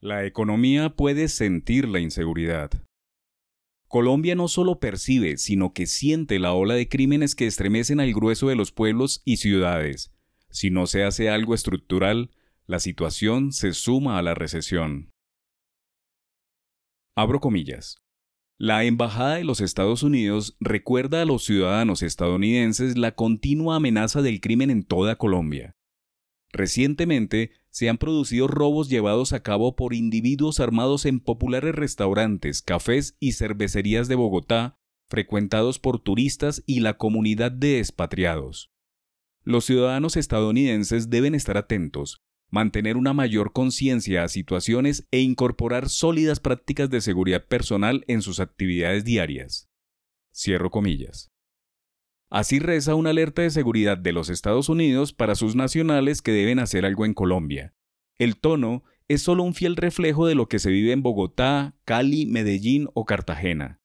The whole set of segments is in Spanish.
La economía puede sentir la inseguridad. Colombia no solo percibe, sino que siente la ola de crímenes que estremecen al grueso de los pueblos y ciudades. Si no se hace algo estructural, la situación se suma a la recesión. Abro comillas. La Embajada de los Estados Unidos recuerda a los ciudadanos estadounidenses la continua amenaza del crimen en toda Colombia. Recientemente se han producido robos llevados a cabo por individuos armados en populares restaurantes, cafés y cervecerías de Bogotá, frecuentados por turistas y la comunidad de expatriados. Los ciudadanos estadounidenses deben estar atentos, mantener una mayor conciencia a situaciones e incorporar sólidas prácticas de seguridad personal en sus actividades diarias. Cierro comillas. Así reza una alerta de seguridad de los Estados Unidos para sus nacionales que deben hacer algo en Colombia. El tono es solo un fiel reflejo de lo que se vive en Bogotá, Cali, Medellín o Cartagena.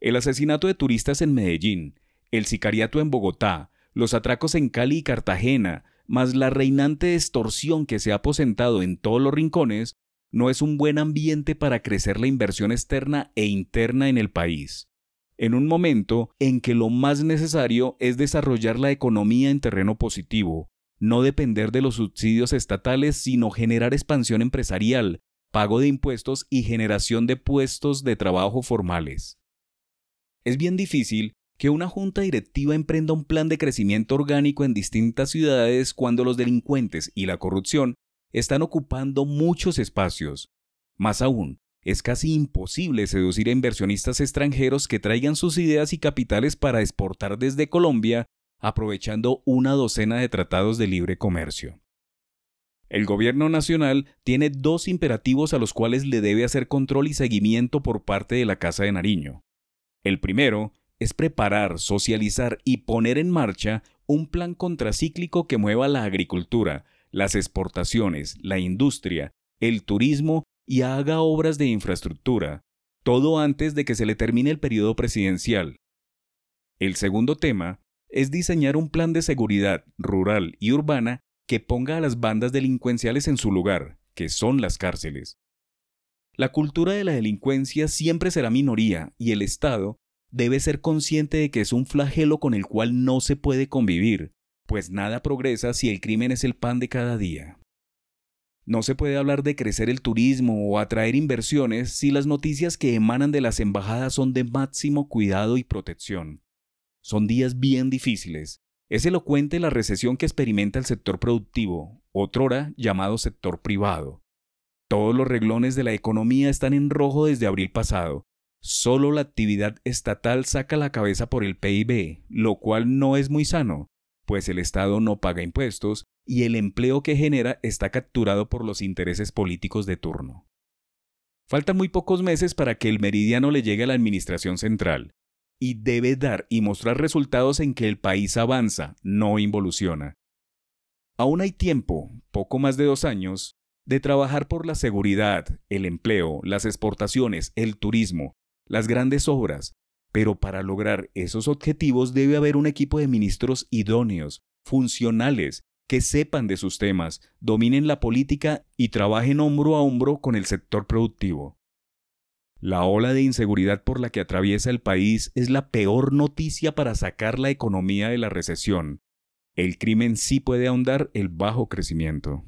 El asesinato de turistas en Medellín, el sicariato en Bogotá, los atracos en Cali y Cartagena, más la reinante extorsión que se ha aposentado en todos los rincones, no es un buen ambiente para crecer la inversión externa e interna en el país en un momento en que lo más necesario es desarrollar la economía en terreno positivo, no depender de los subsidios estatales, sino generar expansión empresarial, pago de impuestos y generación de puestos de trabajo formales. Es bien difícil que una junta directiva emprenda un plan de crecimiento orgánico en distintas ciudades cuando los delincuentes y la corrupción están ocupando muchos espacios. Más aún, es casi imposible seducir a inversionistas extranjeros que traigan sus ideas y capitales para exportar desde Colombia, aprovechando una docena de tratados de libre comercio. El gobierno nacional tiene dos imperativos a los cuales le debe hacer control y seguimiento por parte de la Casa de Nariño. El primero es preparar, socializar y poner en marcha un plan contracíclico que mueva la agricultura, las exportaciones, la industria, el turismo y haga obras de infraestructura, todo antes de que se le termine el periodo presidencial. El segundo tema es diseñar un plan de seguridad rural y urbana que ponga a las bandas delincuenciales en su lugar, que son las cárceles. La cultura de la delincuencia siempre será minoría y el Estado debe ser consciente de que es un flagelo con el cual no se puede convivir, pues nada progresa si el crimen es el pan de cada día. No se puede hablar de crecer el turismo o atraer inversiones si las noticias que emanan de las embajadas son de máximo cuidado y protección. Son días bien difíciles. Es elocuente la recesión que experimenta el sector productivo, otrora llamado sector privado. Todos los reglones de la economía están en rojo desde abril pasado. Solo la actividad estatal saca la cabeza por el PIB, lo cual no es muy sano, pues el Estado no paga impuestos y el empleo que genera está capturado por los intereses políticos de turno. Faltan muy pocos meses para que el meridiano le llegue a la Administración Central, y debe dar y mostrar resultados en que el país avanza, no involuciona. Aún hay tiempo, poco más de dos años, de trabajar por la seguridad, el empleo, las exportaciones, el turismo, las grandes obras, pero para lograr esos objetivos debe haber un equipo de ministros idóneos, funcionales, que sepan de sus temas, dominen la política y trabajen hombro a hombro con el sector productivo. La ola de inseguridad por la que atraviesa el país es la peor noticia para sacar la economía de la recesión. El crimen sí puede ahondar el bajo crecimiento.